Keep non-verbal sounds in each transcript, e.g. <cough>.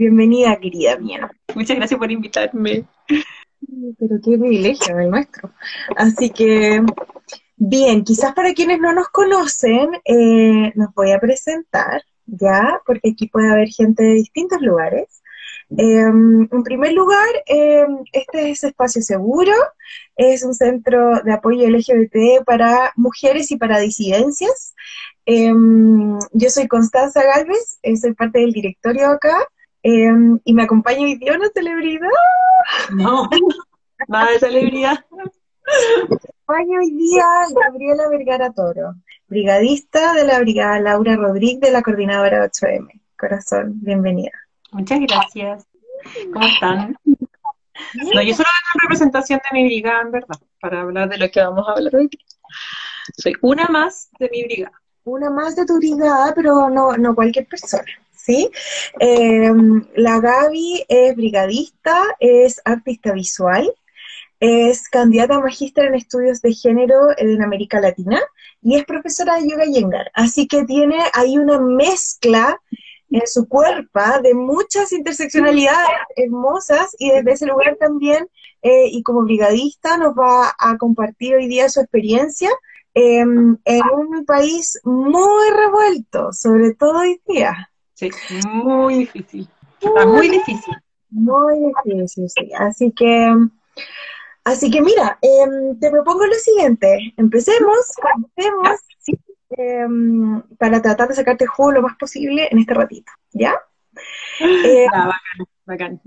Bienvenida, querida mía. Muchas gracias por invitarme. Pero qué privilegio el nuestro. Así que, bien, quizás para quienes no nos conocen, eh, nos voy a presentar, ¿ya? Porque aquí puede haber gente de distintos lugares. Em, en primer lugar, em, este es Espacio Seguro, es un centro de apoyo LGBT para mujeres y para disidencias. Em, yo soy Constanza Galvez, eh, soy parte del directorio acá, y me acompaña hoy día una celebridad. No, <laughs> nada de celebridad. Me acompaña hoy día Gabriela Vergara Toro, brigadista de la Brigada Laura Rodríguez de la Coordinadora 8M. Corazón, bienvenida. Muchas gracias. ¿Cómo están? No, yo solo vengo en representación de mi brigada, en verdad, para hablar de lo que vamos a hablar hoy. Soy una más de mi brigada. Una más de tu brigada, pero no, no cualquier persona. ¿Sí? Eh, la Gaby es brigadista, es artista visual, es candidata a magíster en estudios de género en América Latina y es profesora de yoga yengar. Así que tiene ahí una mezcla en su cuerpo de muchas interseccionalidades hermosas y desde ese lugar también, eh, y como brigadista, nos va a compartir hoy día su experiencia em, en un país muy revuelto, sobre todo hoy día. Sí, muy difícil. muy difícil. Muy difícil, sí. Así que, así que mira, em, te propongo lo siguiente. Empecemos, empecemos, ¿sí? Em, para tratar de sacarte juego lo más posible en este ratito, ¿ya? Eh, bacán, bacán.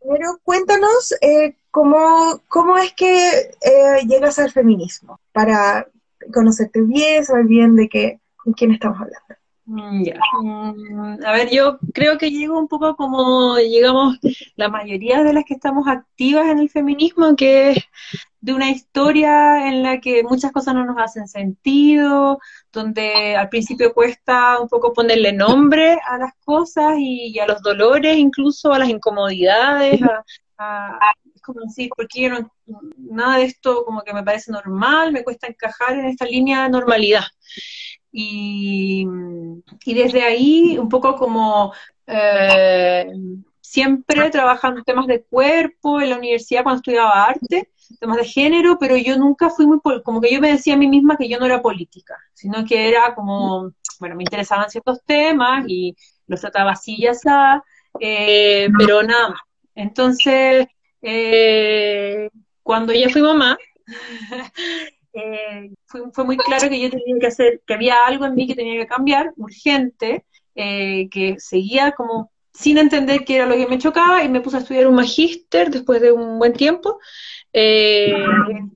primero, cuéntanos eh, cómo, cómo es que eh, llegas al feminismo, para conocerte bien, saber bien de qué, con quién estamos hablando. Mm, mm, a ver, yo creo que llego un poco como llegamos la mayoría de las que estamos activas en el feminismo, que es de una historia en la que muchas cosas no nos hacen sentido, donde al principio cuesta un poco ponerle nombre a las cosas y, a los dolores, incluso a las incomodidades, a, como decir, porque yo no, nada de esto como que me parece normal, me cuesta encajar en esta línea de normalidad. Y, desde ahí, un poco como eh, siempre trabajando temas de cuerpo en la universidad cuando estudiaba arte, temas de género, pero yo nunca fui muy, como que yo me decía a mí misma que yo no era política, sino que era como, bueno, me interesaban ciertos temas y los trataba así y así, eh, pero nada más. Entonces, eh, cuando ya fui mamá, <laughs> eh, fue, muy claro que yo tenía que hacer, que había algo en mí que tenía que cambiar, urgente, que seguía como sin entender qué era lo que me chocaba y me puse a estudiar un magíster después de un buen tiempo eh,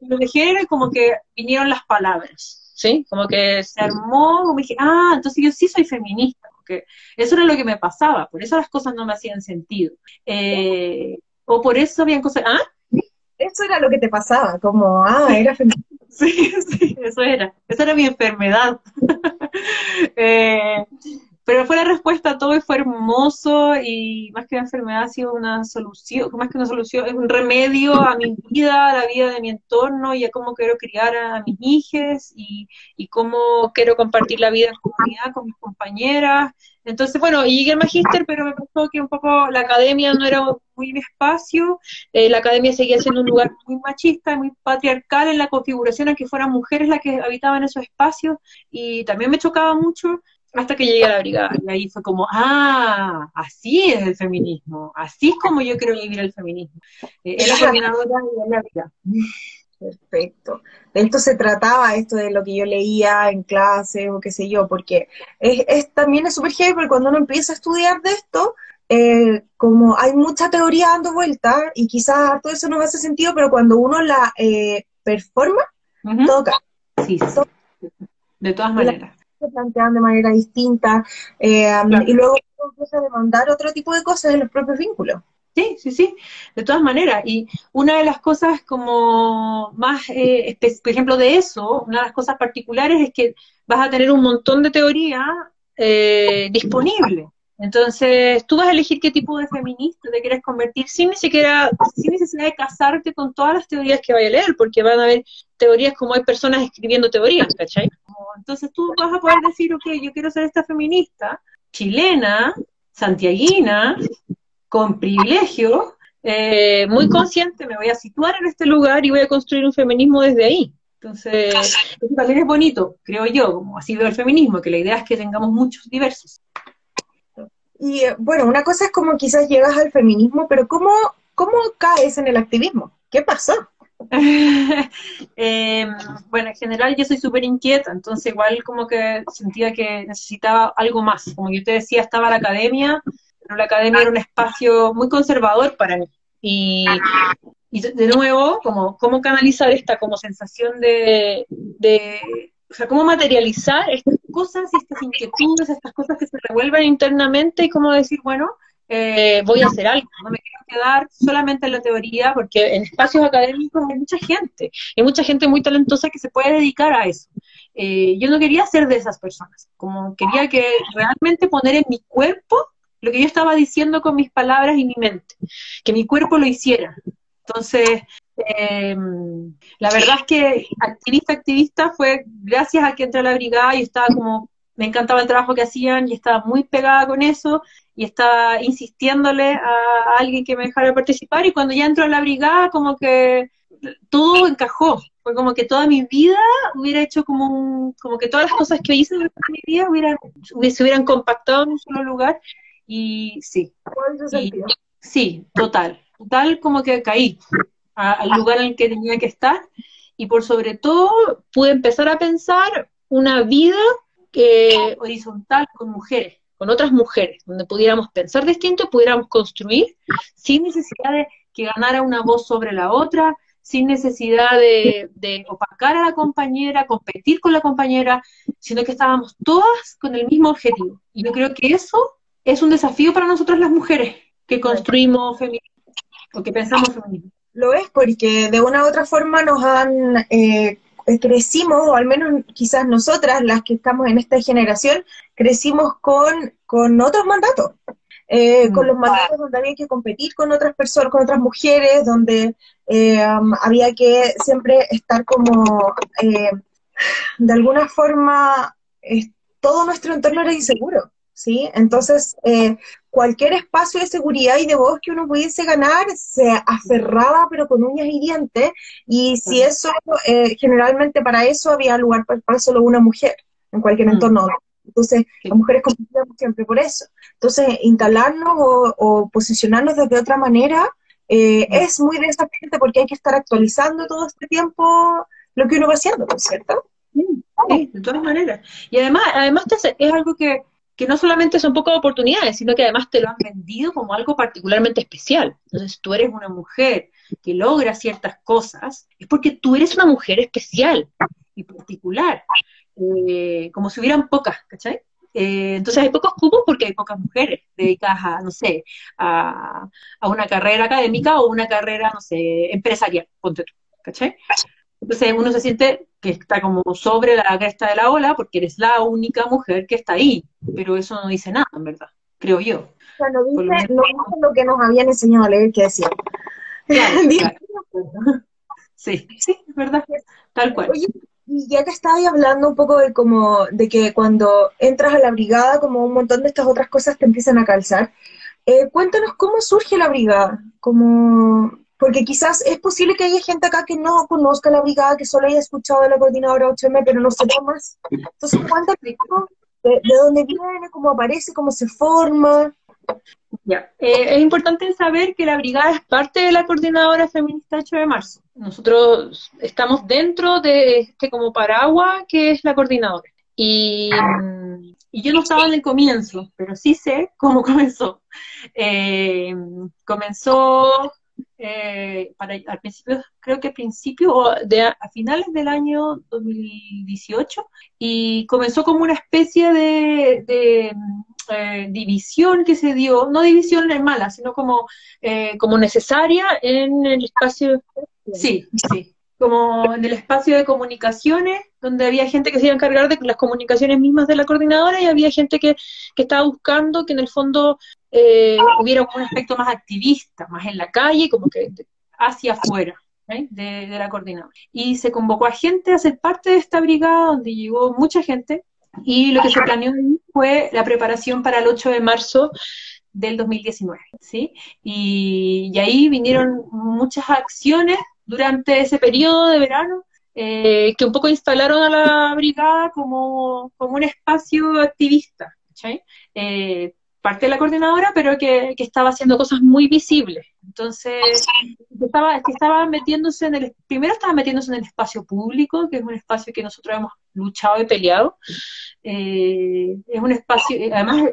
de género y como que vinieron las palabras, ¿sí? Como que se armó, como dije, ah, entonces yo sí soy feminista, porque eso era lo que me pasaba, por eso las cosas no me hacían sentido. Eh, o por eso habían cosas, ¿ah? Eso era lo que te pasaba, como, ah, era feminista. Sí, <laughs> sí, eso era, esa era mi enfermedad. <laughs> eh, pero fue la respuesta a todo y fue hermoso y más que una enfermedad ha sido una solución, más que una solución, es un remedio a mi <laughs> vida, a la vida de mi entorno y a cómo quiero criar a mis hijas y, y cómo quiero compartir la vida en comunidad con mis compañeras. Entonces, bueno, llegué al magíster, pero me pasó que un poco la academia no era muy mi espacio, eh, la academia seguía siendo un lugar muy machista, muy patriarcal en la configuración en que fueran mujeres las que habitaban esos espacios y también me chocaba mucho hasta que llegué a la brigada. Y ahí fue como, ah, así es el feminismo, así es como yo quiero vivir el feminismo. Eh, es la coordinadora de la brigada. Perfecto. De esto se trataba, esto de lo que yo leía en clase o qué sé yo, porque es, también es súper heavy porque cuando uno empieza a estudiar de esto, eh, como hay mucha teoría dando vuelta y quizás todo eso no hace sentido, pero cuando uno la eh, performa, toca. Sí, sí. De todas maneras se plantean de manera distinta eh, y luego empieza a demandar otro tipo de cosas en los propios vínculos. Sí, sí, sí, de todas maneras. Y una de las cosas como más, eh, por ejemplo, de eso, una de las cosas particulares es que vas a tener un montón de teoría eh, disponible. Entonces, tú vas a elegir qué tipo de feminista te quieres convertir sin ni siquiera, sin necesidad de casarte con todas las teorías que vaya a leer, porque van a haber teorías como hay personas escribiendo teorías, ¿cachai? Entonces tú vas a poder decir, ok, yo quiero ser esta feminista chilena, santiaguina, con privilegio, eh, muy consciente, me voy a situar en este lugar y voy a construir un feminismo desde ahí. Entonces, eso también es bonito, creo yo, como así veo el feminismo, que la idea es que tengamos muchos diversos. Y eh, bueno, una cosa es como quizás llegas al feminismo, pero ¿cómo, cómo caes en el activismo? ¿Qué pasó? <laughs> Em, bueno, en general yo soy súper inquieta, entonces igual como que sentía que necesitaba algo más. Como yo te decía, estaba la academia, pero la academia era un espacio muy conservador para mí. Y, de nuevo, como cómo canalizar esta como sensación de, de, o sea, cómo materializar estas cosas y estas inquietudes, estas cosas que se revuelven internamente y cómo decir, bueno, eh, voy a hacer algo, no me quiero quedar solamente en la teoría, porque en espacios académicos hay mucha gente, hay mucha gente muy talentosa que se puede dedicar a eso. Eh, yo no quería ser de esas personas, como quería que realmente poner en mi cuerpo lo que yo estaba diciendo con mis palabras y mi mente, que mi cuerpo lo hiciera. Entonces, eh, la verdad es que activista, activista fue gracias a que entré a la brigada y estaba como, me encantaba el trabajo que hacían y estaba muy pegada con eso y estaba insistiéndole a alguien que me dejara participar y cuando ya entró a la brigada como que todo encajó, fue como que toda mi vida hubiera hecho como un, como que todas las cosas que hice durante mi vida hubieran, se hubieran compactado en un solo lugar y sí. sí, total. Total como que caí al lugar en el que tenía que estar y por sobre todo pude empezar a pensar una vida horizontal con mujeres, con otras mujeres, donde pudiéramos pensar distinto, pudiéramos construir sin necesidad de que ganara una voz sobre la otra, sin necesidad de, de, opacar a la compañera, competir con la compañera, sino que estábamos todas con el mismo objetivo. Y yo creo que eso es un desafío para nosotras las mujeres que construimos feminismo, o que pensamos feminismo. Lo es porque de una u otra forma nos han, eh, crecimos, o al menos quizás nosotras, las que estamos en esta generación, crecimos con, con otros mandatos. Eh, con los mandatos donde había que competir con otras personas, con otras mujeres, donde eh, había que siempre estar como, de alguna forma, todo nuestro entorno era inseguro. ¿sí? Entonces, eh, cualquier espacio de seguridad y de voz que uno pudiese ganar se aferraba, pero con uñas y dientes, y si eso, eh, generalmente para eso había lugar para, solo una mujer en cualquier mm. entorno. Entonces, las mujeres competíamos siempre por eso. Entonces, instalarnos o, posicionarnos de otra manera eh, mm. es muy desafiante porque hay que estar actualizando todo este tiempo lo que uno va haciendo, ¿no es cierto? Sí, de todas maneras. Y además, además es algo que que no solamente son pocas oportunidades, sino que además te lo han vendido como algo particularmente especial. Entonces, tú eres una mujer que logra ciertas cosas, es porque tú eres una mujer especial y particular, eh, como si hubieran pocas, ¿cachai? Eh, entonces hay pocos cupos porque hay pocas mujeres dedicadas a, no sé, a, a, una carrera académica o una carrera, no sé, empresarial, ponte tú, ¿cachai? Entonces uno se siente que está como sobre la cresta de la ola porque eres la única mujer que está ahí, pero eso no dice nada, en verdad, creo yo. O sea, no dice, lo, lo que nos habían enseñado a leer que decía. <laughs> Sí, sí, es verdad, tal cual. Oye, y ya que estabas hablando un poco de como de que cuando entras a la brigada, como un montón de estas otras cosas te empiezan a calzar, eh, cuéntanos cómo surge la brigada, como porque quizás es posible que haya gente acá que no conozca la brigada, que solo haya escuchado de la coordinadora 8M, pero no sepa más. Entonces, cuéntame de, de dónde viene, cómo aparece, cómo se forma. Ya, eh, es importante saber que la brigada es parte de la coordinadora feminista 8 de marzo. Nosotros estamos dentro de este como paraguas que es la coordinadora. Y, y, yo no estaba en el comienzo, pero sí sé cómo <laughs> comenzó. Eh, comenzó eh, para, al principio, creo que a principio, de, a finales del año 2018, y comenzó como una especie de, eh, división que se dio, no división en mala, sino como, eh, como necesaria en el espacio, sí, sí, como en el espacio de comunicaciones, donde había gente que se iba a encargar de las comunicaciones mismas de la coordinadora y había gente que, que estaba buscando que en el fondo eh, hubiera un aspecto más activista, más en la calle, como que hacia afuera ¿eh? de, la coordinadora. Y se convocó a gente a ser parte de esta brigada, donde llegó mucha gente, y lo que se planeó fue la preparación para el 8 de marzo del 2019, ¿sí? Y, ahí vinieron muchas acciones durante ese periodo de verano eh, que un poco instalaron a la brigada como, como un espacio activista, ¿sí? Eh, parte de la coordinadora, pero que, estaba haciendo cosas muy visibles. Entonces, estaba, que estaba metiéndose en el, primero estaba metiéndose en el espacio público, que es un espacio que nosotros hemos luchado y peleado. Eh, es un espacio, eh, además,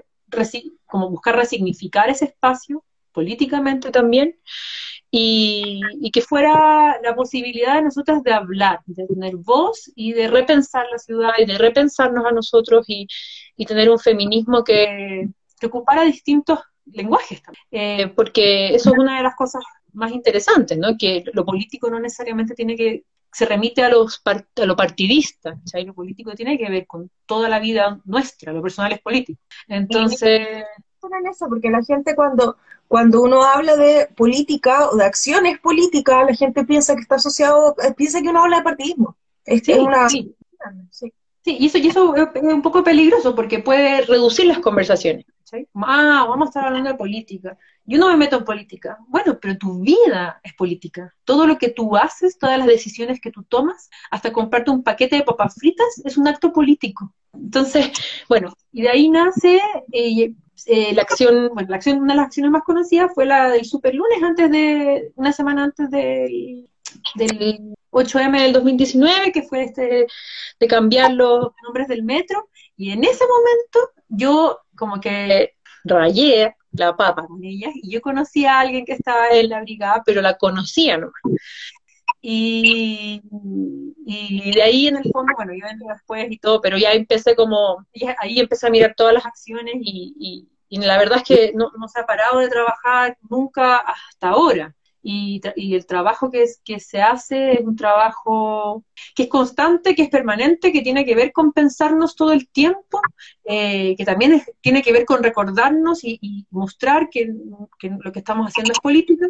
como buscar resignificar ese espacio políticamente también, y, que fuera la posibilidad de nosotras de hablar, de tener voz y de repensar la ciudad y de repensarnos a nosotros y tener un feminismo que, que ocupara distintos lenguajes también. Eh, porque eso es una de las cosas más interesantes, ¿no? Que lo político no necesariamente tiene que se remite a los a lo partidista, o lo político tiene que ver con toda la vida nuestra, lo personal es político. Entonces, eso, porque la gente cuando cuando uno habla de política o de acciones políticas, la gente piensa que está asociado, eh, piensa que uno habla de partidismo. Es, una sí. Sí, y eso, y eso es un poco peligroso porque puede reducir las conversaciones. Ah, vamos a estar hablando de política. Yo no me meto en política. Bueno, pero tu vida es política. Todo lo que tú haces, todas las decisiones que tú tomas, hasta comprarte un paquete de papas fritas, es un acto político. Entonces, bueno, y de ahí nace eh, eh, la acción, la acción, una de las acciones más conocidas fue la del superlunes antes de, una semana antes del, del 8M del 2019, que fue este de cambiar los nombres del metro, y en ese momento yo como que rayé la papa con ella, y yo conocí a alguien que estaba en la brigada, pero la conocía nomás. Y, y de ahí en el fondo, bueno, yo entré después y todo, pero ya empecé como, ahí empecé a mirar todas las acciones y, y, la verdad es que no, no se ha parado de trabajar nunca hasta ahora y, el trabajo que, es, que se hace es un trabajo que es constante, que es permanente, que tiene que ver con pensarnos todo el tiempo, eh, que también tiene que ver con recordarnos y, mostrar que, lo que estamos haciendo es política.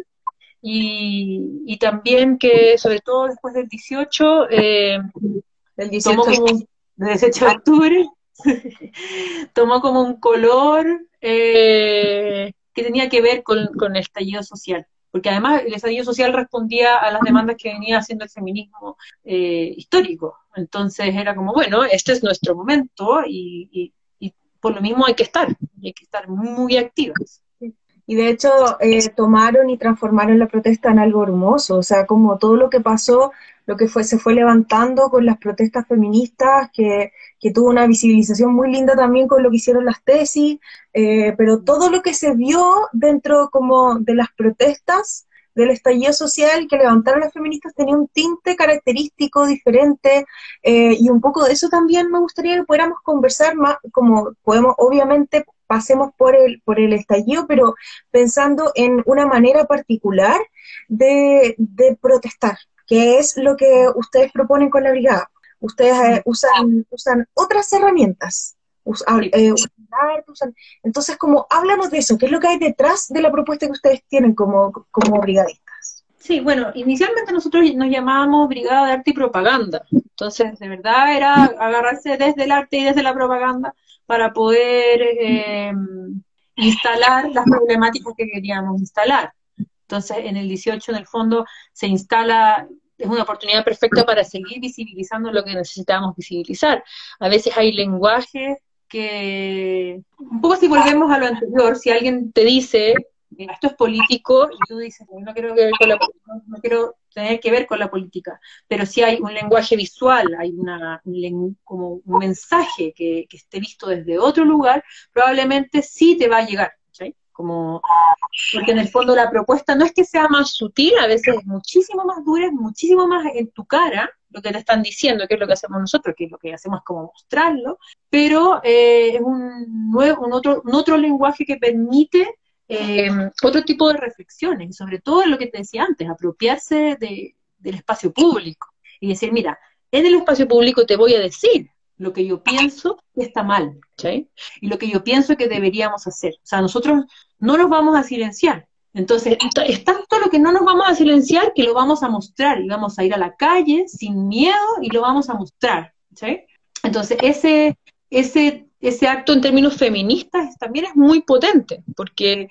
Y, también que, sobre todo después del 18, eh, el 18, de octubre, <laughs> tomó como un color eh, que tenía que ver con, con el estallido social porque además el estallido social respondía a las demandas que venía haciendo el feminismo eh, histórico. Entonces era como, bueno, este es nuestro momento y, por lo mismo hay que estar, hay que estar muy activas. Y de hecho eh, tomaron y transformaron la protesta en algo hermoso, o sea, como todo lo que pasó, lo que fue, se fue levantando con las protestas feministas, que, que tuvo una visibilización muy linda también con lo que hicieron las tesis, eh, pero todo lo que se vio dentro como de las protestas, del estallido social que levantaron las feministas tenía un tinte característico diferente eh, y un poco de eso también me gustaría que pudiéramos conversar más, como podemos, obviamente pasemos por el, por el estallido, pero pensando en una manera particular de, de protestar, que es lo que ustedes proponen con la brigada. Ustedes eh, usan, usan otras herramientas, eh, entonces, como háblanos de eso, ¿qué es lo que hay detrás de la propuesta que ustedes tienen como, como brigadistas? Sí, bueno, inicialmente nosotros nos llamábamos Brigada de Arte y Propaganda, entonces de verdad era agarrarse desde el arte y desde la propaganda para poder em, instalar las problemáticas que queríamos instalar. Entonces, en el 18, en el fondo, se instala es una oportunidad perfecta para seguir visibilizando lo que necesitamos visibilizar. A veces hay lenguajes que, un poco si volvemos a lo anterior, si alguien te dice, esto es político, y tú dices, no quiero, no quiero tener que ver con la política, pero si hay un lenguaje visual, hay una, un, como un mensaje que esté visto desde otro lugar, probablemente sí te va a llegar. Como, porque en el fondo la propuesta no es que sea más sutil, a veces es muchísimo más dura, es muchísimo más en tu cara lo que te están diciendo, que es lo que hacemos nosotros, que es lo que hacemos como mostrarlo, pero eh, es un, nuevo, un, otro, un otro lenguaje que permite eh, otro tipo de reflexiones, y sobre todo lo que te decía antes, apropiarse de, del espacio público y decir, mira, en el espacio público te voy a decir lo que yo pienso está mal, ¿sí? Y lo que yo pienso que deberíamos hacer. O sea, nosotros no nos vamos a silenciar. Entonces, es tanto lo que no nos vamos a silenciar que lo vamos a mostrar y vamos a ir a la calle sin miedo y lo vamos a mostrar, ¿sí? Entonces, ese, ese, ese acto en términos feministas también es muy potente, porque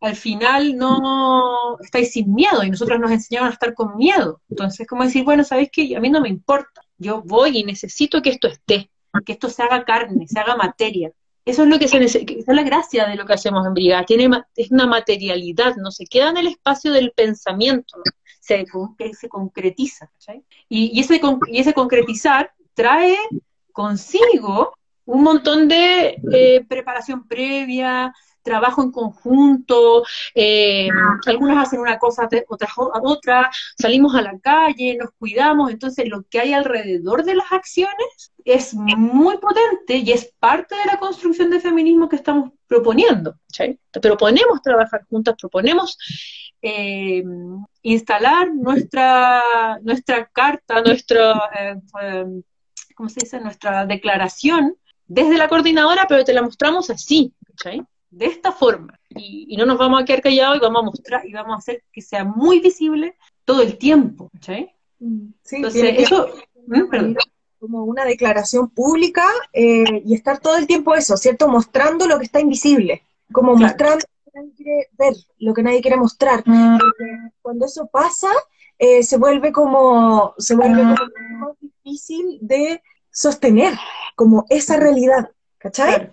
al final no estáis sin miedo y nosotros nos enseñaron a estar con miedo. Entonces, como decir, bueno, ¿sabéis qué? A mí no me importa, yo voy y necesito que esto esté, que esto se haga carne, se haga materia. Eso es lo que se necesita, es la gracia de lo que hacemos en Brigada, tiene, es una materialidad, no se queda en el espacio del pensamiento, se, se concretiza. Y, ese, y ese concretizar trae consigo un montón de eh, preparación previa, trabajo en conjunto, eh, algunas hacen una cosa, otras otra, salimos a la calle, nos cuidamos, entonces lo que hay alrededor de las acciones es muy potente y es parte de la construcción de feminismo que estamos proponiendo. Proponemos trabajar juntas, proponemos eh, instalar nuestra, nuestra carta, nuestra, eh, ¿cómo se dice? Nuestra declaración desde la coordinadora, pero te la mostramos así, ¿sí? De esta forma. Y, no nos vamos a quedar callados y vamos a mostrar y vamos a hacer que sea muy visible todo el tiempo. ¿sí? Mm, Entonces, eso... ¿Mm? Como una declaración pública eh, y estar todo el tiempo eso, ¿cierto? Mostrando lo que está invisible, como mostrando lo que nadie quiere ver, lo que nadie quiere mostrar. Mm. Cuando eso pasa, eh, se vuelve como, se vuelve como más difícil de sostener, como esa realidad, ¿cachai?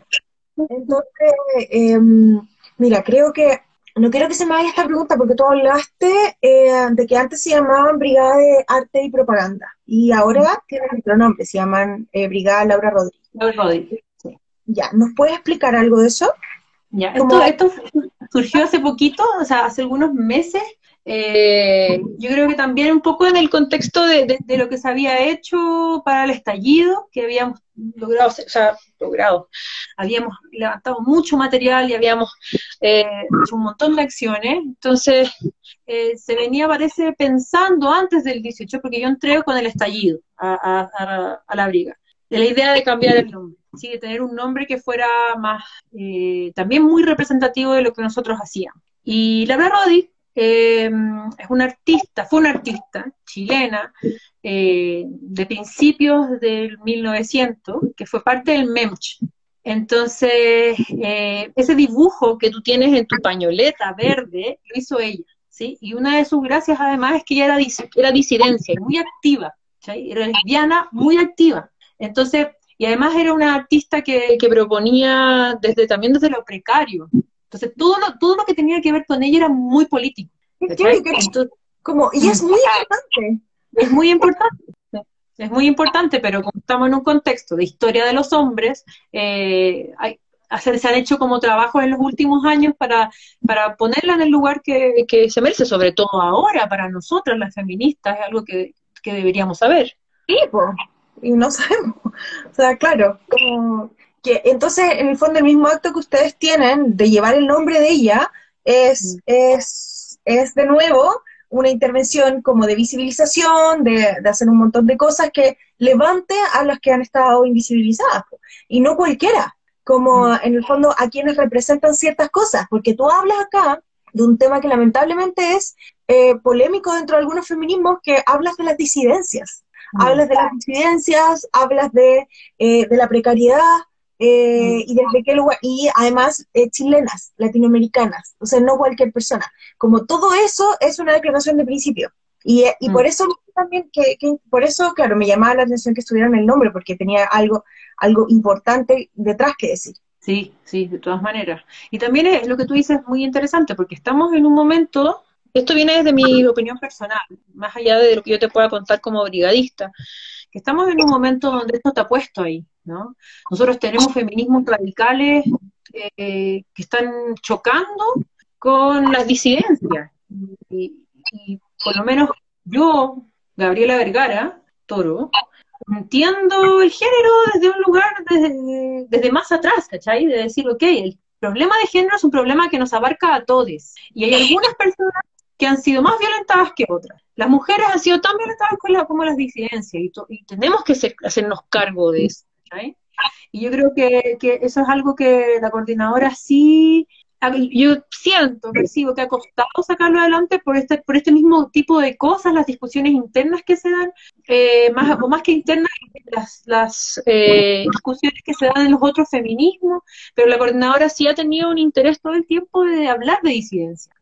Entonces, em, mira, creo que, no quiero que se me vaya esta pregunta porque tú hablaste eh, de que antes se llamaban Brigada de Arte y Propaganda y ahora tienen otro nombre, se llaman eh, Brigada Laura Rodríguez. Laura Rodríguez, Ya, ¿nos puedes explicar algo de eso? Ya, esto, esto surgió hace poquito, o sea, hace algunos meses, eh, yo creo que también un poco en el contexto de, lo que se había hecho para el estallido, que habíamos logrado, o sea, logrado, habíamos levantado mucho material y habíamos eh, hecho un montón de acciones, entonces eh, se venía, parece, pensando antes del 18, porque yo entré con el estallido a, la briga, de la idea de cambiar el nombre. ¿sí? de tener un nombre que fuera más, también muy representativo de lo que nosotros hacíamos. Y la verdad, Rodi eh, es una artista, fue una artista chilena eh, de principios del 1900, que fue parte del MEMCH. Entonces, eh, ese dibujo que tú tienes en tu pañoleta verde, lo hizo ella, ¿sí? Y una de sus gracias, además, es que ella era, era disidencia, muy activa, ¿sí? Era lesbiana, muy activa. Entonces, y además era una artista que, que proponía desde también desde lo precario, entonces, todo lo, todo lo que tenía que ver con ella era muy político. como, y es muy <laughs> importante. Es muy importante. Es muy importante, pero como estamos en un contexto de historia de los hombres, eh, hay, se han hecho como trabajos en los últimos años para, para ponerla en el lugar que, se merece, sobre todo ahora, para nosotras las feministas, es algo que, deberíamos saber. Sí, y no sabemos. O sea, claro, como entonces, en el fondo, el mismo acto que ustedes tienen de llevar el nombre de ella es, mm. es, es de nuevo una intervención como de visibilización, de, hacer un montón de cosas que levante a las que han estado invisibilizadas, y no cualquiera, como mm. en el fondo a quienes representan ciertas cosas, porque tú hablas acá de un tema que lamentablemente es eh, polémico dentro de algunos feminismos, que hablas de las disidencias, mm. hablas de las disidencias, hablas de, eh, de la precariedad, eh, y desde qué lugar, y además eh, chilenas, latinoamericanas, o sea, no cualquier persona. Como todo eso es una declaración de principio. Y, eh, y por mm. eso también, que, por eso, claro, me llamaba la atención que estuvieran el nombre, porque tenía algo, algo importante detrás que decir. Sí, sí, de todas maneras. Y también es lo que tú dices muy interesante, porque estamos en un momento, esto viene desde mi opinión personal, más allá de lo que yo te pueda contar como brigadista, que estamos en un momento donde esto está puesto ahí, ¿no? Nosotros tenemos feminismos radicales eh, que están chocando con las disidencias. Y, por lo menos yo, Gabriela Vergara, Toro, entiendo el género desde un lugar, desde, desde más atrás, ¿cachai? De decir, ok, el problema de género es un problema que nos abarca a todos. Y hay algunas personas que han sido más violentadas que otras. Las mujeres han sido tan violentadas como las disidencias y, tenemos que hacernos cargo de eso. Y yo creo que, eso es algo que la coordinadora sí yo siento, percibo que ha costado sacarlo adelante por este, por este mismo tipo de cosas, las discusiones internas que se dan, eh, más, o más que internas, las, las eh, discusiones que se dan en los otros feminismos, pero la coordinadora sí ha tenido un interés todo el tiempo de hablar de disidencia,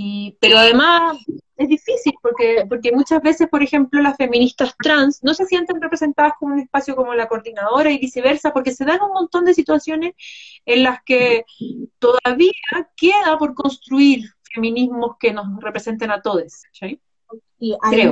Y, pero además es difícil porque, porque muchas veces, por ejemplo, las feministas trans no se sienten representadas como un espacio como la coordinadora y viceversa, porque se dan un montón de situaciones en las que todavía queda por construir feminismos que nos representen a todos. Y hay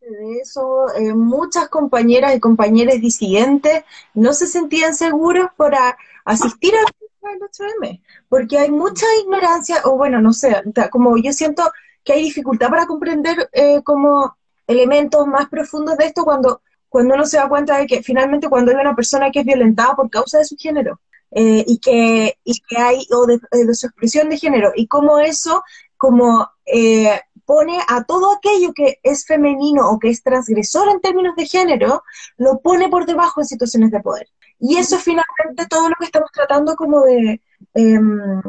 de eso, eh, muchas compañeras y compañeros disidentes no se sentían seguros para asistir al 8M, porque hay mucha ignorancia, o bueno, no sé, como yo siento que hay dificultad para comprender eh, como elementos más profundos de esto cuando, cuando uno se da cuenta de que finalmente cuando hay una persona que es violentada por causa de su género eh, y, que, y que hay, o de, su expresión de género, y cómo eso como eh, pone a todo aquello que es femenino o que es transgresor en términos de género, lo pone por debajo en situaciones de poder. Y eso es finalmente todo lo que estamos tratando como de, Em,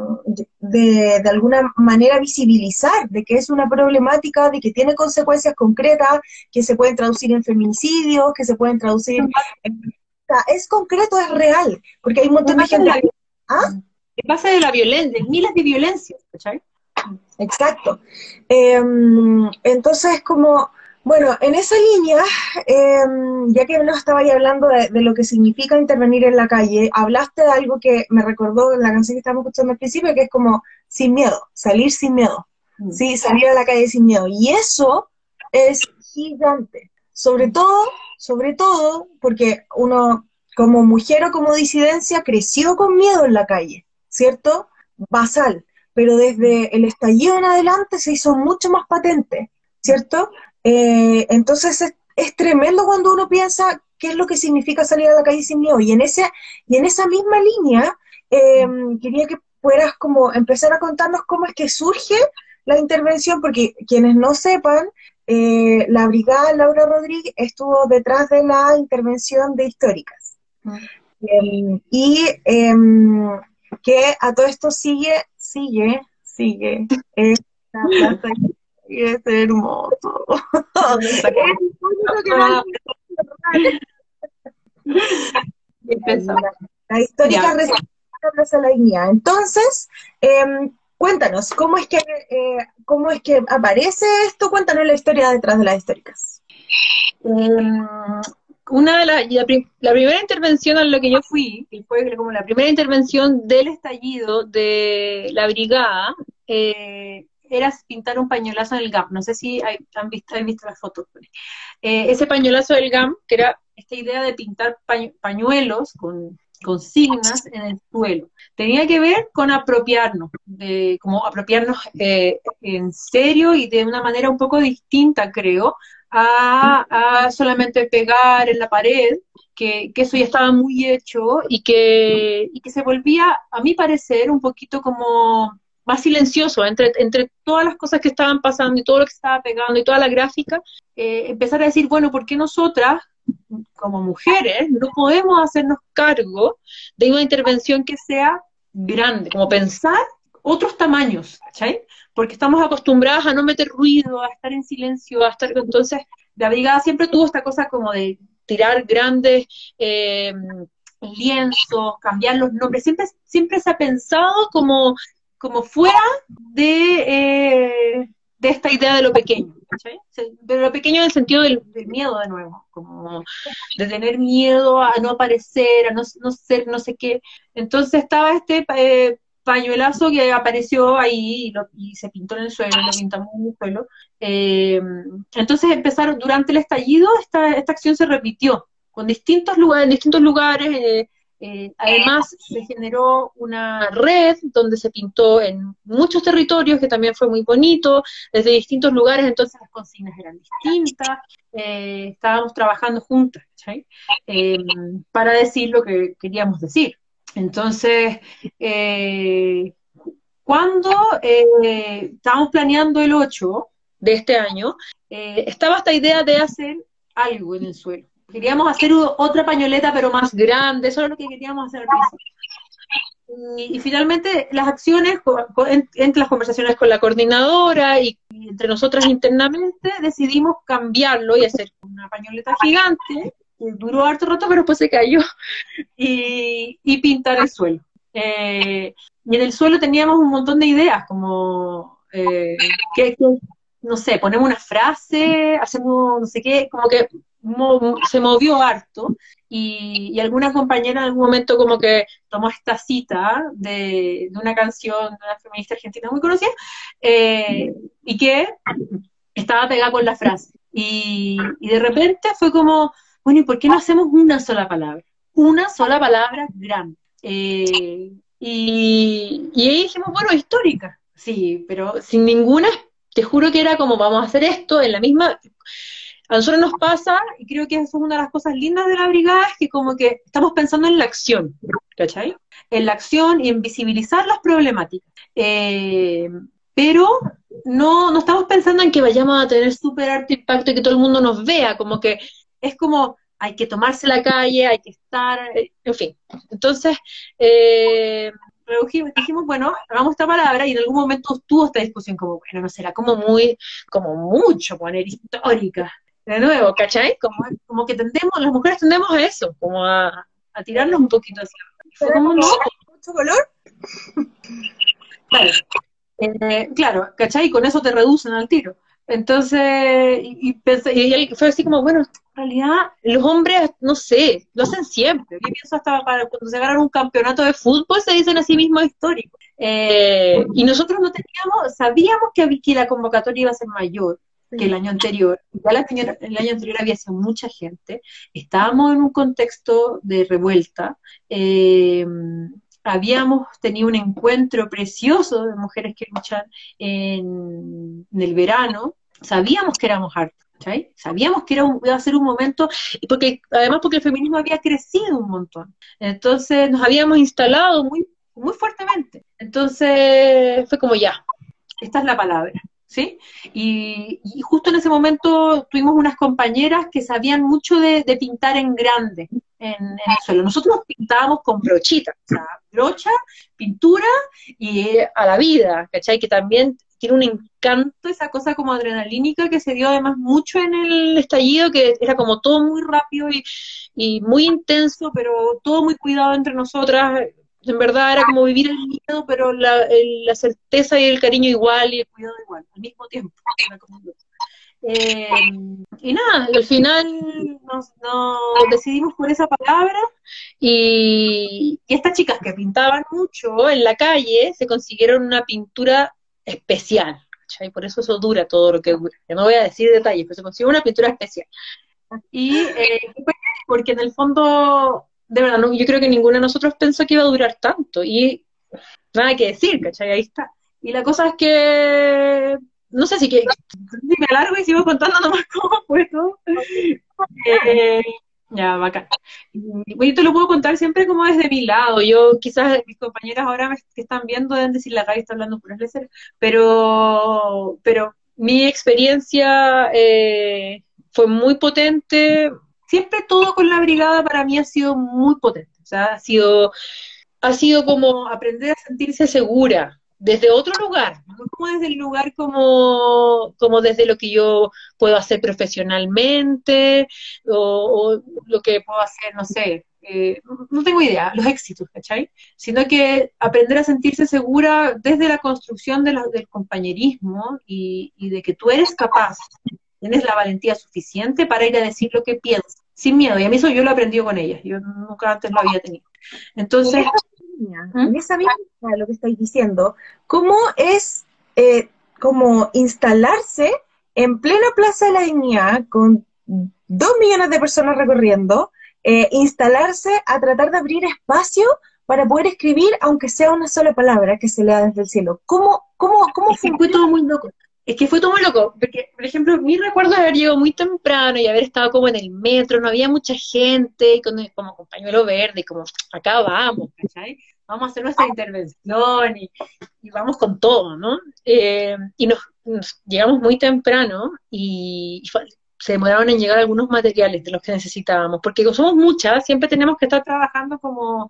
de, de, alguna manera visibilizar de que es una problemática, de que tiene consecuencias concretas, que se pueden traducir en feminicidios, que se pueden traducir en... es concreto, es real, porque hay un montón de gente... ¿Ah? En base de la violencia, de miles de violencias, Exacto. Em, entonces, como bueno, en esa línea, em, ya que no estaba ahí hablando de, lo que significa intervenir en la calle, hablaste de algo que me recordó la canción que estábamos escuchando al principio, que es como sin miedo, salir sin miedo, mm. ¿sí? Salir a la calle sin miedo. Y eso es gigante. Sobre todo, sobre todo, porque uno como mujer o como disidencia creció con miedo en la calle, ¿cierto? Basal. Pero desde el estallido en adelante se hizo mucho más patente, ¿cierto? Eh, entonces es, tremendo cuando uno piensa qué es lo que significa salir a la calle sin miedo. Y en, ese, y en esa misma línea, eh, quería que puedas como empezar a contarnos cómo es que surge la intervención, porque quienes no sepan, eh, la brigada Laura Rodríguez estuvo detrás de la intervención de históricas. Em, y em, que a todo esto sigue, sigue, sigue. Es hermoso. la histórica la Entonces, em, cuéntanos, ¿cómo es que eh, cómo es que aparece esto? Cuéntanos la historia detrás de las históricas. Em, una de la, la, primera intervención a la que yo fui, y fue como la primera intervención del estallido de la brigada, eh, era pintar un pañuelazo en el GAM. No sé si han, visto, visto las fotos. Eh, ese pañuelazo del GAM, que era esta idea de pintar pañuelos con consignas en el suelo. Tenía que ver con apropiarnos, de, como apropiarnos eh, en serio y de una manera un poco distinta, creo, a, solamente pegar en la pared, que, que, eso ya estaba muy hecho y que, y que se volvía, a mi parecer, un poquito como más silencioso, entre, entre todas las cosas que estaban pasando y todo lo que estaba pegando y toda la gráfica, eh, empezar a decir, bueno, ¿por qué nosotras, como mujeres, no podemos hacernos cargo de una intervención que sea grande, como pensar otros tamaños, ¿cachai? Porque estamos acostumbradas a no meter ruido, a estar en silencio, a estar... Entonces, la brigada siempre tuvo esta cosa como de tirar grandes... Eh, lienzos, cambiar los nombres, siempre, siempre se ha pensado como como fuera de, eh, de esta idea de lo pequeño, De lo pequeño en el sentido del, miedo de nuevo, como de tener miedo a no aparecer, a no, ser no sé qué. Entonces estaba este eh, pañuelazo que apareció ahí y, se pintó en el suelo, lo pintamos en el suelo. Eh, entonces empezaron, durante el estallido, esta, esta acción se repitió con distintos lugares, en distintos lugares, eh, además, se generó una red donde se pintó en muchos territorios, que también fue muy bonito, desde distintos lugares, entonces las consignas eran distintas, eh, estábamos trabajando juntas para decir lo que queríamos decir. Entonces, eh, cuando estábamos planeando el 8 de este año, estaba esta idea de hacer algo en el suelo Queríamos hacer otra pañoleta, pero más grande, eso es lo que queríamos hacer y, finalmente las acciones, entre las conversaciones con la coordinadora y, entre nosotras internamente, decidimos cambiarlo y hacer una pañoleta gigante, que duró harto rato, pero después se cayó, y, pintar el suelo. Eh, y en el suelo teníamos un montón de ideas, como eh, que, no sé, ponemos una frase, hacemos no sé qué, como que se movió harto y, alguna compañera en algún momento como que tomó esta cita de, una canción de una feminista argentina muy conocida eh, y que estaba pegada con la frase. Y, de repente fue como, bueno, ¿y por qué no hacemos una sola palabra? Una sola palabra grande. Eh, y, y ahí dijimos, bueno, histórica, sí, pero sin ninguna, te juro que era como, vamos a hacer esto en la misma a nosotros nos pasa, y creo que eso es una de las cosas lindas de la brigada, es que como que estamos pensando en la acción, ¿cachai? En la acción y en visibilizar las problemáticas. Eh, pero no, no estamos pensando en que vayamos a tener súper alto impacto y que todo el mundo nos vea, como que es como hay que tomarse la calle, hay que estar, eh, en fin. Entonces, eh, dijimos, bueno, hagamos esta palabra y en algún momento tuvo esta discusión como, bueno, no será como muy, como mucho poner histórica de nuevo, ¿cachai? Como, como que tendemos, las mujeres tendemos a eso, como a, a tirarnos un poquito hacia como, ¿Mucho color? Claro, eh, claro, ¿cachai? Y con eso te reducen al tiro. Entonces, y, y, fue así como, bueno, en realidad los hombres, no sé, lo hacen siempre. Yo pienso hasta para cuando se ganan un campeonato de fútbol, se dicen a sí mismos históricos. Eh, y nosotros no teníamos, sabíamos que, que la convocatoria iba a ser mayor, que el año anterior. Ya el año anterior había sido mucha gente, estábamos en un contexto de revuelta, eh, habíamos tenido un encuentro precioso de mujeres que luchan en, el verano, sabíamos que éramos hartos. Sabíamos que era iba a ser un momento, porque además porque el feminismo había crecido un montón. Entonces nos habíamos instalado muy, muy fuertemente. Entonces fue como ya, esta es la palabra. ¿Sí? Y, justo en ese momento tuvimos unas compañeras que sabían mucho de, pintar en grande en, el suelo. Nosotros pintábamos con brochitas, o sea, brocha, pintura y a la vida, ¿cachai? Que también tiene un encanto esa cosa como adrenalínica que se dio además mucho en el estallido, que era como todo muy rápido y, y muy intenso, pero todo muy cuidado entre nosotras, en verdad era como vivir el miedo, pero la, certeza y el cariño igual y el cuidado igual, al mismo tiempo. Eh, y nada, al final nos, decidimos por esa palabra y, estas chicas que pintaban mucho en la calle se consiguieron una pintura especial. y Por eso eso dura todo lo que dura. Yo no voy a decir detalles, pero se consiguió una pintura especial. Y eh, porque en el fondo de verdad, no, yo creo que ninguno de nosotros pensó que iba a durar tanto. Y nada que decir, ¿cachai? Ahí está. Y la cosa es que, no sé si que si me alargo y sigo contando nomás cómo fue todo. Eh, ya, bacán. Yo te lo puedo contar siempre como desde mi lado. Yo, quizás mis compañeras ahora me, que están viendo deben decir la Gaby está hablando por el pero, pero mi experiencia eh, fue muy potente, siempre todo con la brigada para mí ha sido muy potente, o sea, ha sido, ha sido como aprender a sentirse segura desde otro lugar, no como desde el lugar como, como desde lo que yo puedo hacer profesionalmente o, lo que puedo hacer, no sé, eh, no tengo idea, los éxitos, ¿cachai? Sino que aprender a sentirse segura desde la construcción de del compañerismo y, y de que tú eres capaz, tienes la valentía suficiente para ir a decir lo que piensas sin miedo. Y a mí eso yo lo he aprendido con ella, yo nunca antes lo había tenido. Entonces... En esa misma, ¿Mm? lo que estáis diciendo, ¿cómo es eh, como instalarse en plena Plaza de la Dignidad con dos millones de personas recorriendo, eh, instalarse a tratar de abrir espacio para poder escribir, aunque sea una sola palabra que se lea desde el cielo? ¿Cómo, cómo, cómo fue todo muy loco? Es que fue todo muy loco, porque, por ejemplo, mi recuerdo haber llegado muy temprano y haber estado como en el metro, no había mucha gente, con, como compañero verde, y como, acá vamos, ¿cachai? Vamos a hacer nuestra intervención y, vamos con todo, ¿no? Eh, y nos, llegamos muy temprano y, se demoraron en llegar algunos materiales de los que necesitábamos, porque como somos muchas, siempre tenemos que estar trabajando como...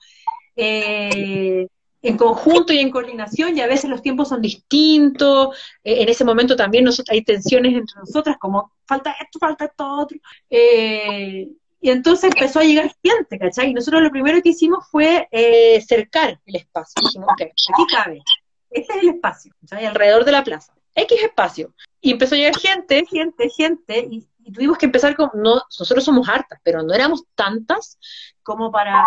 Eh, en conjunto y en coordinación, y a veces los tiempos son distintos, eh, en ese momento también nosotros, hay tensiones entre nosotras, como falta esto, falta esto, otro. Eh, y entonces empezó a llegar gente, ¿cachai? Y nosotros lo primero que hicimos fue eh, cercar el espacio. Dijimos, ok, aquí cabe. Este es el espacio, ¿cachai? Alrededor de la plaza. X espacio. Y empezó a llegar gente, gente, gente, y, y tuvimos que empezar con, no, nosotros somos hartas, pero no éramos tantas como para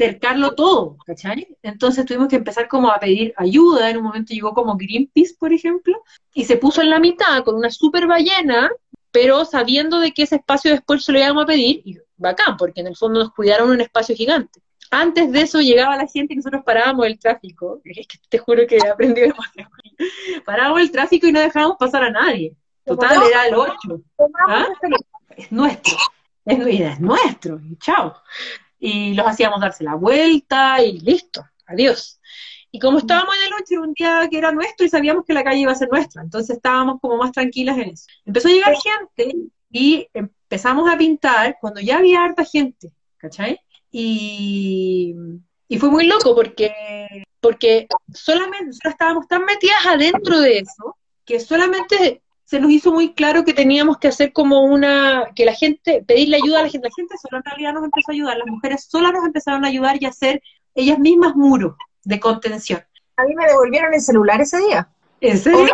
cercarlo todo, ¿cachai? Entonces tuvimos que empezar como a pedir ayuda, en un momento llegó como Greenpeace, por ejemplo, y se puso en la mitad con una super ballena, pero sabiendo de que ese espacio después se lo íbamos a pedir, y bacán, porque en el fondo nos cuidaron un espacio gigante. Antes de eso llegaba la gente y nosotros parábamos el tráfico, es que te juro que aprendí demasiado. Parábamos el tráfico y no dejábamos pasar a nadie. Total, era el 8. ¿Ah? Es nuestro, es, es nuestro, y chao y los hacíamos darse la vuelta y listo, adiós. Y como estábamos en el 8, era un día que era nuestro y sabíamos que la calle iba a ser nuestra, entonces estábamos como más tranquilas en eso. Empezó a llegar gente y empezamos a pintar cuando ya había harta gente, ¿cachai? Y, y fue muy loco porque, porque solamente estábamos tan metidas adentro de eso que solamente se nos hizo muy claro que teníamos que hacer como una, que la gente, pedirle ayuda a la gente, la gente sola en realidad nos empezó a ayudar, las mujeres solas nos empezaron a ayudar y a hacer ellas mismas muros de contención. A mí me devolvieron el celular ese día. ¿En serio?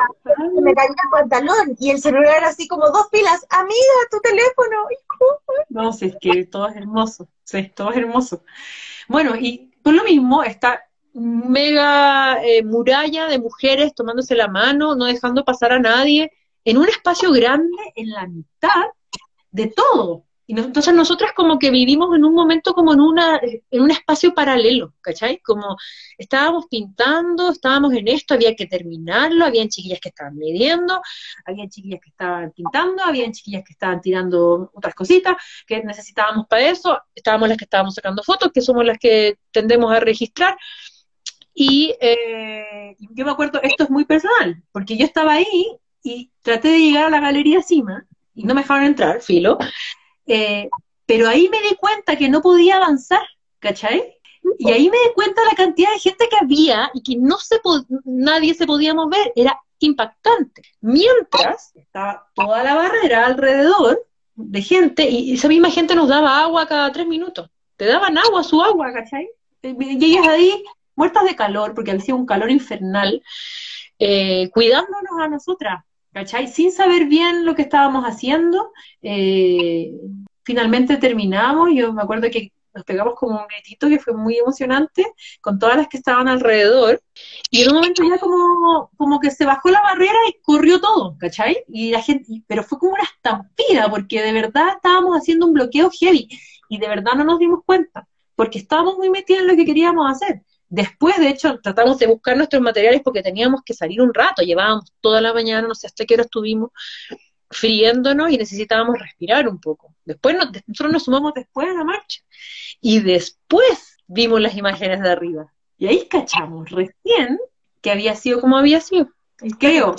me cayó el pantalón y el celular así como dos pilas. Amiga, tu teléfono. No, sé, es que todo es hermoso. Sí, todo es hermoso. Bueno, y por lo mismo, esta mega eh, muralla de mujeres tomándose la mano, no dejando pasar a nadie, en un espacio grande, en la mitad de todo. Y entonces nosotras como que vivimos en un momento como en, una, en un espacio paralelo, ¿cachai? Como estábamos pintando, estábamos en esto, había que terminarlo, habían chiquillas que estaban midiendo, había chiquillas que estaban pintando, habían chiquillas que estaban tirando otras cositas que necesitábamos para eso, estábamos las que estábamos sacando fotos, que somos las que tendemos a registrar. Y eh, yo me acuerdo, esto es muy personal, porque yo estaba ahí y traté de llegar a la galería cima y no me dejaron entrar, filo. Eh, pero ahí me di cuenta que no podía avanzar, ¿cachai? Y ahí me di cuenta la cantidad de gente que había y que no se nadie se podía mover, era impactante. Mientras estaba toda la barrera alrededor de gente y esa misma gente nos daba agua cada tres minutos. Te daban agua, su agua, ¿cachai? Y ellas ahí muertas de calor, porque hacía un calor infernal, eh, cuidándonos a nosotras. ¿Cachai? Sin saber bien lo que estábamos haciendo, eh, finalmente terminamos, yo me acuerdo que nos pegamos como un gritito que fue muy emocionante con todas las que estaban alrededor, y en un momento ya como, como que se bajó la barrera y corrió todo, ¿cachai? Y la gente, pero fue como una estampida, porque de verdad estábamos haciendo un bloqueo heavy, y de verdad no nos dimos cuenta, porque estábamos muy metidos en lo que queríamos hacer. Después, de hecho, tratamos de buscar nuestros materiales porque teníamos que salir un rato, llevábamos toda la mañana, no sé hasta qué hora estuvimos friéndonos y necesitábamos respirar un poco. Después nosotros nos sumamos después a la marcha y después vimos las imágenes de arriba. Y ahí cachamos recién que había sido como había sido. Creo.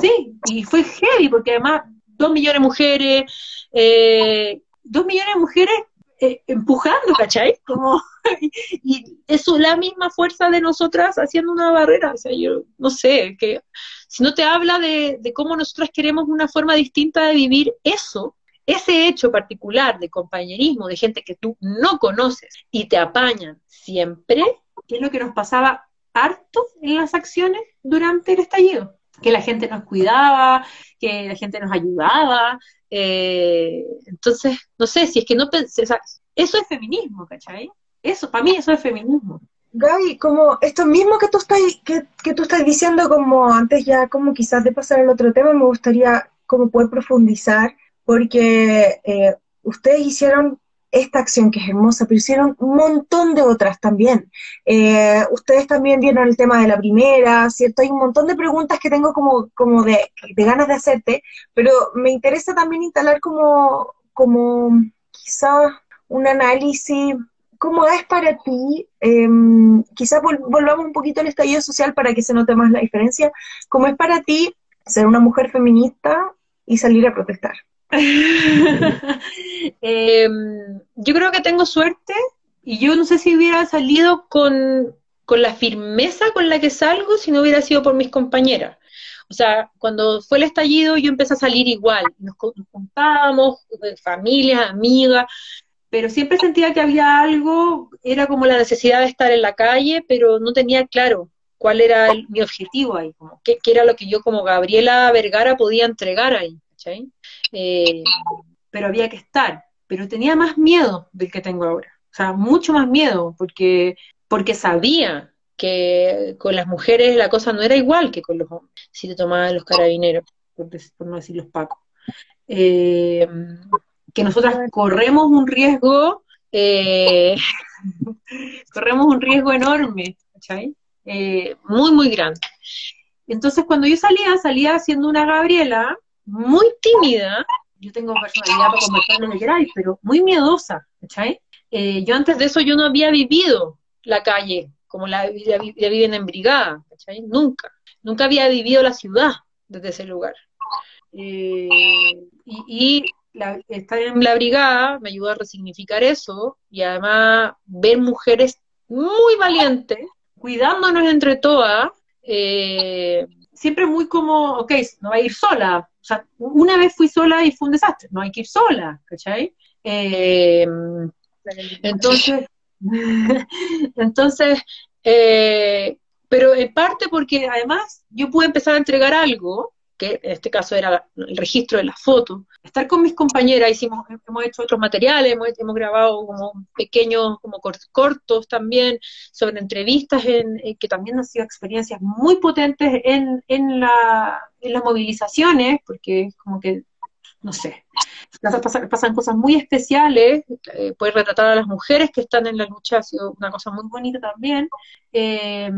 sí, y fue heavy porque además dos millones de mujeres, eh, dos millones de mujeres eh, empujando, ¿cachai? Como, <laughs> y, eso, la misma fuerza de nosotras haciendo una barrera, o sea, yo no sé, que si no te habla de, cómo nosotras queremos una forma distinta de vivir eso, ese hecho particular de compañerismo, de gente que tú no conoces y te apañan siempre, que es lo que nos pasaba harto en las acciones durante el estallido, que la gente nos cuidaba, que la gente nos ayudaba, eh, entonces, no sé, si es que no pensé, eso es feminismo, ¿cachai? Eso, para mí eso es feminismo. Gaby, como esto mismo que tú estás, que, que tú estás diciendo, como antes ya, como quizás de pasar al otro tema, me gustaría como poder profundizar, porque eh, ustedes hicieron esta acción que es hermosa, pero hicieron un montón de otras también. Eh, ustedes también vieron el tema de la primera, ¿cierto? Hay un montón de preguntas que tengo como, como de, de ganas de hacerte, pero me interesa también instalar como, como quizás un análisis, ¿cómo es para ti? Eh, quizás volvamos un poquito al estallido social para que se note más la diferencia. ¿Cómo es para ti ser una mujer feminista y salir a protestar? <laughs> Em, yo creo que tengo suerte y yo no sé si hubiera salido con con la firmeza con la que salgo si no hubiera sido por mis compañeras. O sea, cuando fue el estallido yo empecé a salir igual, nos, juntábamos, eh, familias, amigas, pero siempre sentía que había algo, era como la necesidad de estar en la calle, pero no tenía claro cuál era mi objetivo ahí, como qué, era lo que yo como Gabriela Vergara podía entregar ahí, eh, pero había que estar, pero tenía más miedo del que tengo ahora, o sea, mucho más miedo, porque, porque sabía que con las mujeres la cosa no era igual que con los hombres, si te tomaban los carabineros, por, no decir los pacos. Eh, que nosotras corremos un riesgo, eh, <laughs> corremos un riesgo enorme, eh, muy, muy grande. Entonces, cuando yo salía, salía siendo una Gabriela muy tímida, yo tengo personalidad para conversar que queráis, pero muy miedosa, yo antes de eso yo no había vivido la calle, como la, viven en brigada, ¿cachai? Nunca, nunca había vivido la ciudad desde ese lugar. Eh, y, estar en la brigada me ayudó a resignificar eso y además ver mujeres muy valientes, cuidándonos entre todas, eh, siempre muy como, ok, no va a ir sola. O sea, una vez fui sola y fue un desastre, no hay que ir sola, ¿cachai? Eh, entonces, <laughs> Entonces, eh, pero en parte porque además yo pude empezar a entregar algo, que en este caso era el registro de las fotos, estar con mis compañeras, hicimos, hemos hecho otros materiales, hemos, grabado como pequeños, como cortos también, sobre entrevistas en, eh, que también han sido experiencias muy potentes en, en, la, en las movilizaciones, porque es como que no sé, pasan, cosas muy especiales, eh, puede retratar a las mujeres que están en la lucha, ha sido una cosa muy bonita también, eh,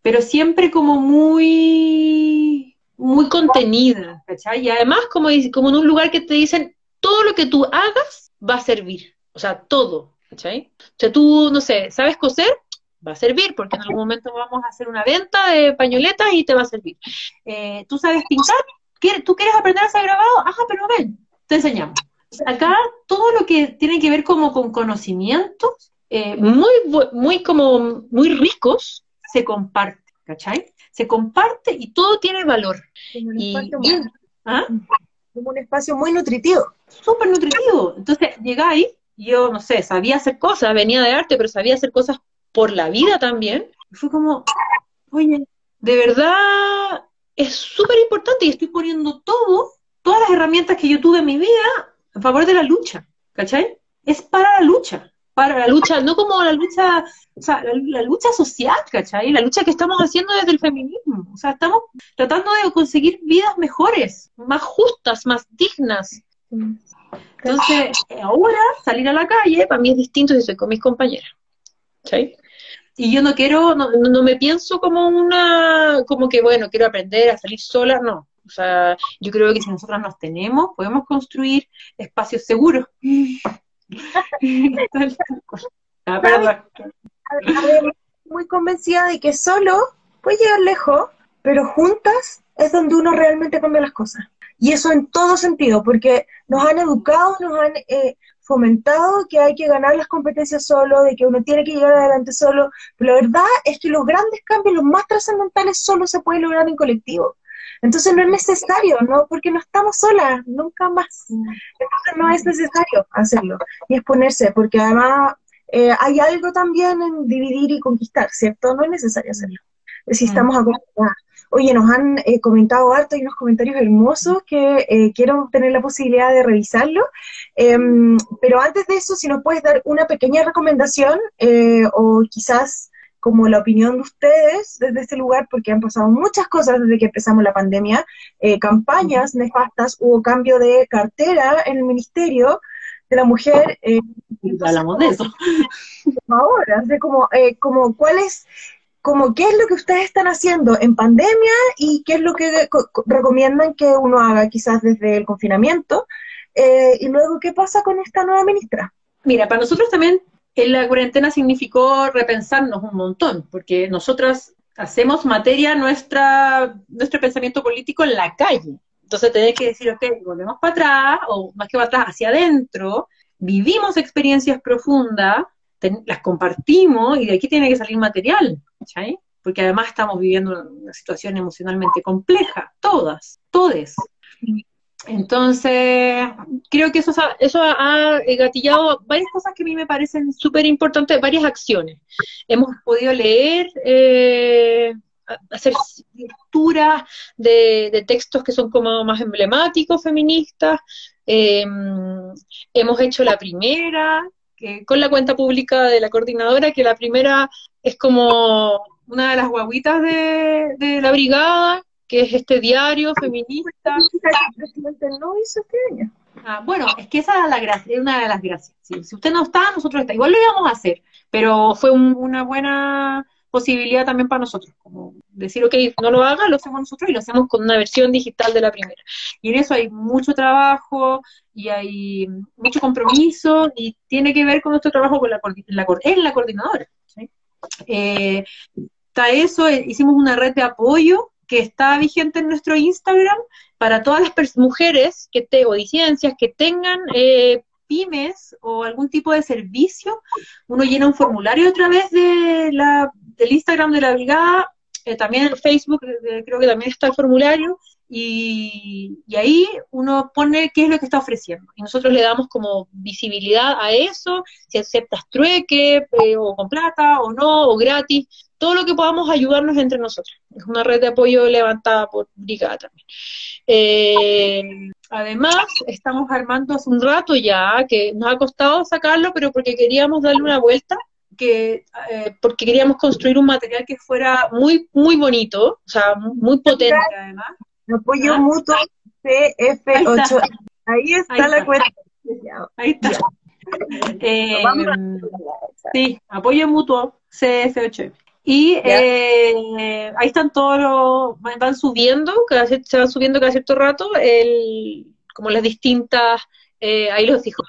pero siempre como muy, muy contenida. Y además como, como en un lugar que te dicen, todo lo que tú hagas va a servir, o sea, todo, ¿cachai? Tú, no sé, ¿sabes coser? va a servir, porque en algún momento vamos a hacer una venta de pañoletas y te va a servir. Eh, ¿Tú sabes pintar? ¿Tú quieres aprender a hacer grabado? Ajá, pero ven, te enseñamos. Acá todo lo que tiene que ver como con conocimientos eh, muy, muy como muy ricos se comparte, ¿cachai? Se comparte y todo tiene valor. Como un, espacio, muy, ¿ah? como un espacio muy nutritivo. Súper nutritivo. Entonces llegáis, yo no sé, sabía hacer cosas, venía de arte, pero sabía hacer cosas por la vida también. Y fue como, oye, de verdad es súper importante y estoy poniendo todo, todas las herramientas que yo tuve en mi vida a favor de la lucha, ¿cachai? Es para la lucha, para la lucha, no como la lucha, o sea, la, lucha social, ¿cachai? La lucha que estamos haciendo desde el feminismo, o sea, estamos tratando de conseguir vidas mejores, más justas, más dignas. Entonces, ahora salir a la calle para mí es distinto si estoy con mis compañeras, ¿cachai? y yo no quiero, no, no me pienso como una, como que bueno, quiero aprender a salir sola, no. O sea, yo creo que si nosotros nos tenemos, podemos construir espacios seguros. <laughs> Ah, muy convencida de que solo puede llegar lejos, pero juntas es donde uno realmente cambia las cosas. Y eso en todo sentido, porque nos han educado, nos han eh, fomentado que hay que ganar las competencias solo, de que uno tiene que llegar adelante solo, pero la verdad es que los grandes cambios, los más trascendentales, solo se pueden lograr en colectivo. Entonces no es necesario, ¿no? Porque no estamos solas, nunca más. Entonces no es necesario hacerlo y exponerse, porque además eh, hay algo también en dividir y conquistar, ¿cierto? No es necesario hacerlo. Si estamos acompañadas. Oye, nos han eh, comentado harto y unos comentarios hermosos que eh, quiero tener la posibilidad de revisarlo. Em, pero antes de eso, si nos puedes dar una pequeña recomendación eh, o quizás como la opinión de ustedes desde este lugar, porque han pasado muchas cosas desde que empezamos la pandemia, campañas nefastas, hubo cambio de cartera en el ministerio de la mujer. Hablamos de eso. <laughs> Ahora, de como, como cuál es como qué es lo que ustedes están haciendo en pandemia y qué es lo que recomiendan que uno haga quizás desde el confinamiento. Eh, y luego, ¿qué pasa con esta nueva ministra? Mira, para nosotros también la cuarentena significó repensarnos un montón, porque nosotras hacemos materia nuestra, nuestro pensamiento político en la calle. Entonces tenés que decir, ok, volvemos para atrás, o más que para atrás, hacia adentro, vivimos experiencias profundas, las compartimos y de aquí tiene que salir material. ¿cachai? Porque además estamos viviendo una situación emocionalmente compleja, todas, todes. Entonces, creo que eso, eso ha gatillado varias cosas que a mí me parecen súper importantes, varias acciones. Hemos podido leer, eh, hacer lecturas de, textos que son como más emblemáticos feministas. Eh, hemos hecho la primera, con la cuenta pública de la coordinadora, que la primera es como una de las guaguitas de la brigada, que es este diario feminista. no hizo este año. Ah, bueno, es que esa es, una de las gracias. Si usted no está, nosotros está. Igual lo íbamos a hacer, pero fue una buena posibilidad también para nosotros, como decir, ok, no lo haga, lo hacemos nosotros y lo hacemos con una versión digital de la primera. Y en eso hay mucho trabajo y hay mucho compromiso y tiene que ver con nuestro trabajo con la, la, en la coordinadora. Eh, está eso, eh, hicimos una red de apoyo que está vigente en nuestro Instagram para todas las mujeres que te, o disidencias que tengan eh, pymes o algún tipo de servicio. Uno llena un formulario a través de la, del Instagram de la brigada, eh, también en Facebook eh, creo que también está el formulario, y, ahí uno pone qué es lo que está ofreciendo. Y nosotros le damos como visibilidad a eso, si aceptas trueque, o con plata, o no, o gratis todo lo que podamos ayudarnos entre nosotros. Es una red de apoyo levantada por Brigada también. Eh, además, estamos armando hace un rato ya, que nos ha costado sacarlo, pero porque queríamos darle una vuelta, que eh, porque queríamos construir un material que fuera muy, muy bonito, o sea, muy potente además. Apoyo ¿Ah? mutuo CF8. Ahí está, la cuenta. Ahí está. Eh, sí, apoyo mutuo CF8. Y eh, ahí están todos los, van subiendo, se van subiendo cada cierto rato, el, como las distintas, eh, ahí los dijo,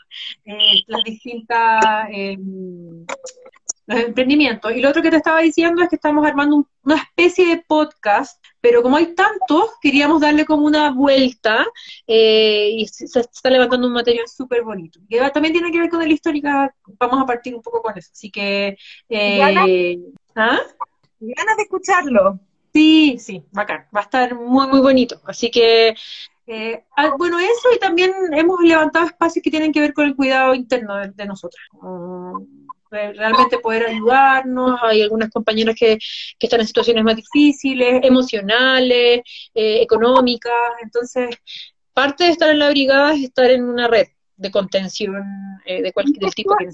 eh, las distintas, em, los emprendimientos. Y lo otro que te estaba diciendo es que estamos armando una especie de podcast, pero como hay tantos, queríamos darle como una vuelta y se, está levantando un material súper bonito. Que también tiene que ver con el histórica, vamos a partir un poco con eso. Así que... ¿Ah? Ganas de escucharlo. Sí, sí, bacán. Va a estar muy, muy bonito. Así que, eh, ah, bueno, eso y también hemos levantado espacios que tienen que ver con el cuidado interno de, nosotras. Realmente poder ayudarnos. Hay algunas compañeras que, que están en situaciones más difíciles, emocionales, eh, económicas. Entonces, parte de estar en la brigada es estar en una red de contención eh, de cualquier tipo que.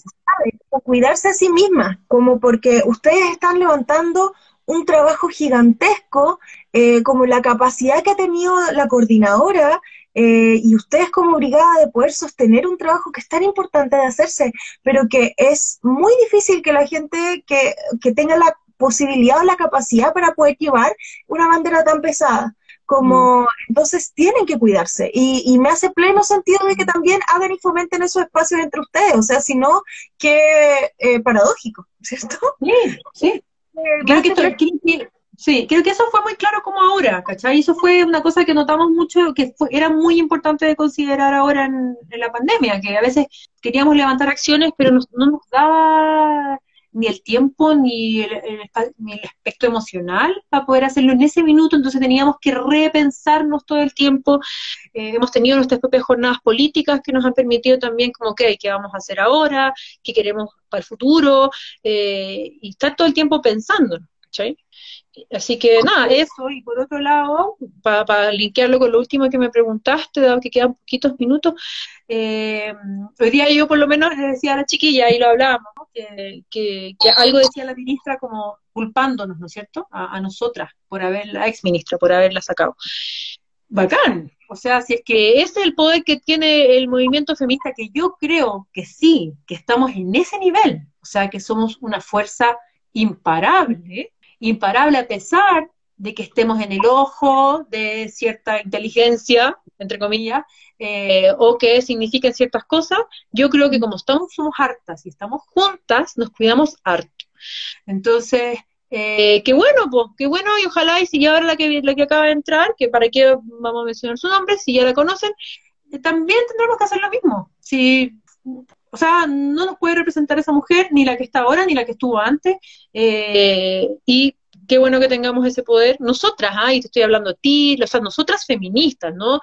Cuidarse a sí misma, como porque ustedes están levantando un trabajo gigantesco, eh, como la capacidad que ha tenido la coordinadora eh, y ustedes como brigada de poder sostener un trabajo que es tan importante de hacerse, pero que es muy difícil que la gente que, que tenga la posibilidad o la capacidad para poder llevar una bandera tan pesada como mm. entonces tienen que cuidarse y, me hace pleno sentido de que también hagan y fomenten esos espacios entre ustedes, o sea, si no, qué eh, paradójico, <laughs> ¿cierto? Sí, sí. Eh, creo que, sí, creo que eso fue muy claro como ahora, ¿cachai? Eso fue una cosa que notamos mucho, que era muy importante de considerar ahora en, la pandemia, que a veces queríamos levantar acciones, pero no nos daba ni el tiempo ni el, el, aspecto emocional para poder hacerlo en ese minuto, entonces teníamos que repensarnos todo el tiempo. Eh, hemos tenido nuestras propias jornadas políticas que nos han permitido también como, ok, ¿qué vamos a hacer ahora? ¿Qué queremos para el futuro? Eh, y estar todo el tiempo pensando, ¿cachai? Así que nada, eso, y por otro lado, para pa linkearlo con lo último que me preguntaste, dado que quedan poquitos minutos, eh, hoy día yo por lo menos le decía a la chiquilla, y lo hablábamos, que, que, algo decía la ministra como culpándonos, ¿no es cierto?, a, nosotras por haber, la ex ministra, por haberla sacado. Bacán, o sea, si es que ese es el poder que tiene el movimiento feminista, que yo creo que sí, que estamos en ese nivel, o sea, que somos una fuerza imparable, imparable a pesar de que estemos en el ojo de cierta inteligencia, entre comillas, eh, o que signifiquen ciertas cosas, yo creo que como estamos, somos hartas y estamos juntas, nos cuidamos harto. Entonces, eh, qué bueno, pues, qué bueno, y ojalá, y si ya ahora la que, la que acaba de entrar, que para qué vamos a mencionar su nombre, si ya la conocen, eh, también tendremos que hacer lo mismo. Si o sea, no nos puede representar esa mujer, ni la que está ahora, ni la que estuvo antes, eh, y qué bueno que tengamos ese poder, nosotras, ah, y te estoy hablando a ti, o sea, nosotras feministas, ¿no?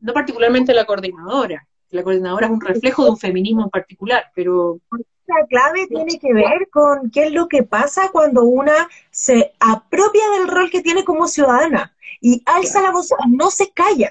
No particularmente la coordinadora, la coordinadora es un reflejo de un feminismo en particular, pero la clave tiene que ver con qué es lo que pasa cuando una se apropia del rol que tiene como ciudadana y alza la voz, no se calla.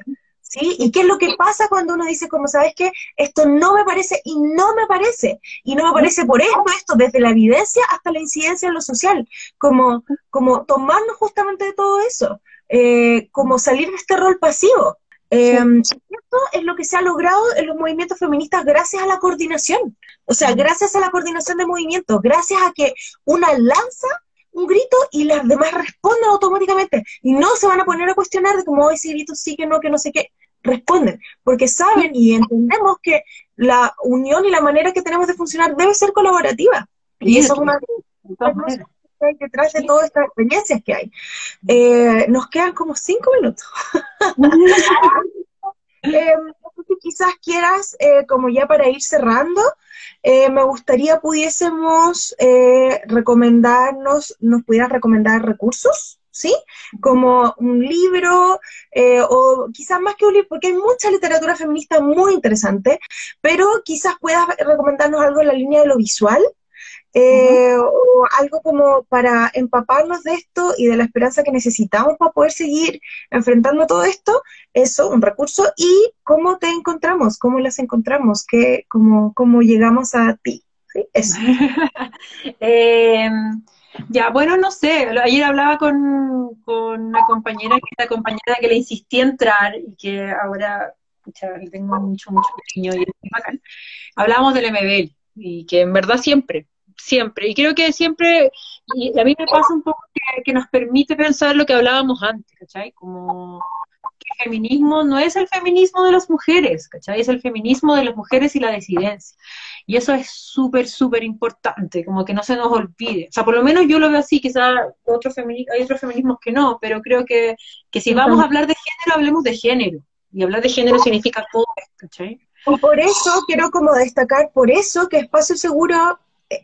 ¿Sí? ¿Y qué es lo que pasa cuando uno dice, como sabes que esto no me parece y no me parece? Y no me parece por esto, esto, desde la evidencia hasta la incidencia en lo social, como, como tomarnos justamente de todo eso, eh, como salir de este rol pasivo. Eh, esto es lo que se ha logrado en los movimientos feministas gracias a la coordinación. O sea, gracias a la coordinación de movimientos, gracias a que una lanza un grito y las demás responden automáticamente. Y no se van a poner a cuestionar de cómo ese grito sí, que no, que no sé qué. Responden, porque saben y entendemos que la unión y la manera que tenemos de funcionar debe ser colaborativa. Y eso es una detrás de todas estas experiencias que hay. Eh, nos quedan como cinco minutos. <laughs> <laughs> eh, quizás quieras, eh, como ya para ir cerrando, eh, me gustaría pudiésemos recomendarnos, nos pudieras recomendar recursos, ¿sí? Como un libro, o quizás más que un libro, porque hay mucha literatura feminista muy interesante, pero quizás puedas recomendarnos algo en la línea de lo visual, eh, o algo como para empaparnos de esto y de la esperanza que necesitamos para poder seguir enfrentando todo esto, eso, un recurso, y cómo te encontramos, cómo las encontramos, ¿Qué, cómo, cómo llegamos a ti. ¿Sí? Eso. <laughs> Em, ya, bueno, no sé, ayer hablaba con, con una compañera que la compañera que le insistí a entrar y que ahora, le tengo mucho, mucho cariño y es bacán. Hablábamos del MBL y que en verdad siempre, siempre. Y creo que siempre, y a mí me pasa un poco que, nos permite pensar lo que hablábamos antes, ¿cachai? Como que el feminismo no es el feminismo de las mujeres, ¿cachai? Es el feminismo de las mujeres y la disidencia. Y eso es súper, súper importante, como que no se nos olvide. O sea, por lo menos yo lo veo así, quizás otro hay otros feminismos que no, pero creo que, que si vamos a hablar de género, hablemos de género. Y hablar de género significa todo, ¿cachai? Y por eso quiero como destacar, por eso que Espacio Seguro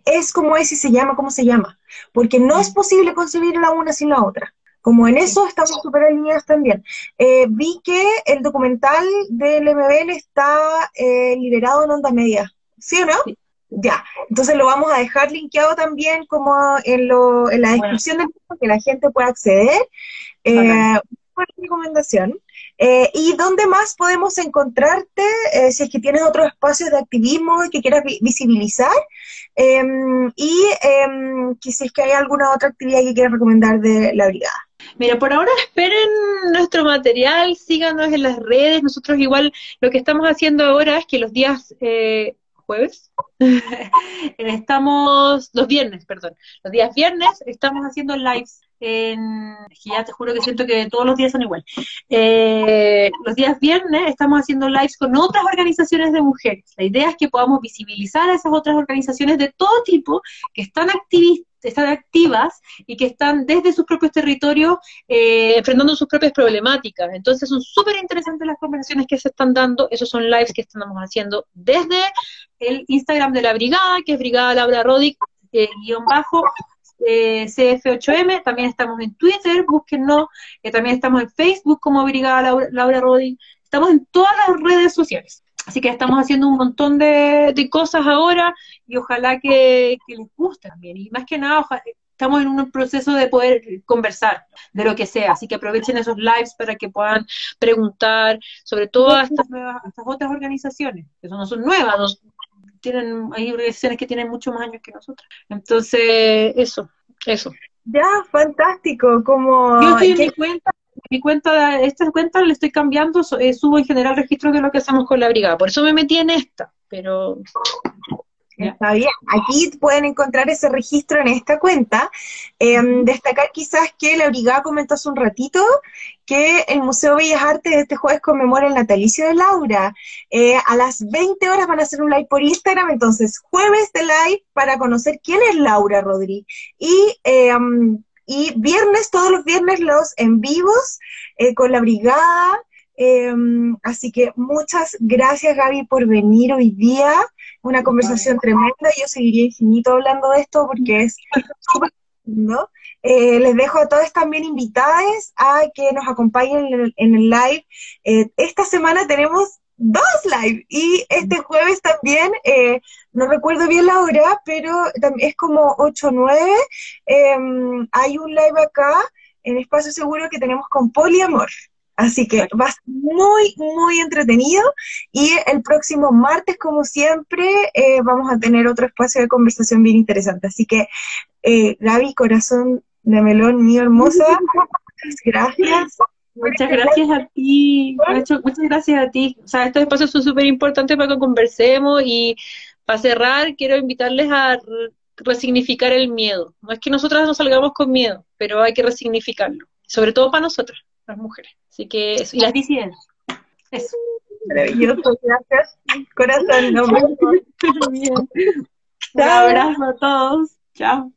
es como es y se llama como se llama, porque no es posible concebir la una sin la otra. Como en eso estamos súper alineados también. Eh, vi que el documental del MBL está eh, liberado en onda media, ¿sí o no? Ya, entonces lo vamos a dejar linkeado también como en, lo, en la descripción del del que la gente pueda acceder. Eh, recomendación. Eh, ¿Y dónde más podemos encontrarte eh, si es que tienes otros espacios de activismo que quieras visibilizar? Em, y eh, si es que hay alguna otra actividad que quieras recomendar de la brigada. Mira, por ahora esperen nuestro material, síganos en las redes. Nosotros igual lo que estamos haciendo ahora es que los días eh, jueves. <laughs> estamos, los viernes, perdón, los días viernes estamos haciendo lives en, ya te juro que siento que todos los días son igual. Eh, los días viernes estamos haciendo lives con otras organizaciones de mujeres. La idea es que podamos visibilizar a esas otras organizaciones de todo tipo que están activistas están activas y que están desde sus propios territorios eh, enfrentando sus propias problemáticas. Entonces son súper interesantes las conversaciones que se están dando. Esos son lives que estamos haciendo desde el Instagram de la brigada, que es Brigada Laura Rodic, eh, guion bajo, eh, CF8M, también estamos en Twitter, búsquennos, eh, también estamos en Facebook como Brigada Laura, Laura estamos en todas las redes sociales. Así que estamos haciendo un montón de, cosas ahora y ojalá que, les guste también. Y más que nada, estamos en un proceso de poder conversar de lo que sea. Así que aprovechen esos lives para que puedan preguntar sobre todas estas, nuevas, estas otras organizaciones, que no son nuevas, tienen, hay organizaciones que tienen mucho más años que nosotros. Entonces, eso, eso. Ya, fantástico, como... Yo estoy en mi cuenta, mi cuenta, esta cuenta le estoy cambiando, eh, subo en general registros de lo que hacemos con la brigada, por eso me metí en esta, pero Está bien. Aquí pueden encontrar ese registro en esta cuenta. Em, destacar quizás que la brigada comentó hace un ratito que el Museo Bellas Artes este jueves conmemora el natalicio de Laura. Eh, a las 20 horas van a hacer un live por Instagram, entonces jueves de live para conocer quién es Laura Rodríguez. Y, em, y viernes, todos los viernes los en vivos eh, con la brigada Em, así que muchas gracias Gaby por venir hoy día. Una conversación tremenda. Yo seguiría infinito hablando de esto porque es súper lindo. Eh, les dejo a todos también invitadas a que nos acompañen en el, live. Eh, esta semana tenemos dos live y este jueves también, eh, no recuerdo bien la hora, pero es como 8 o 9. hay un live acá en Espacio Seguro que tenemos con Poliamor. Así que va a ser muy, muy entretenido. Y el próximo martes, como siempre, eh, vamos a tener otro espacio de conversación bien interesante. Así que, eh, Gaby, corazón de melón mío hermosa, muchas <laughs> gracias. Muchas gracias a ti, muchas, muchas gracias a ti. O sea, estos espacios son súper importantes para que conversemos y para cerrar quiero invitarles a resignificar el miedo. No es que nosotras nos salgamos con miedo, pero hay que resignificarlo, sobre todo para nosotras, las mujeres. Así que eso, y las disidencias. Eso. Maravilloso, gracias. Corazón, no <laughs> Un abrazo a todos. Chao.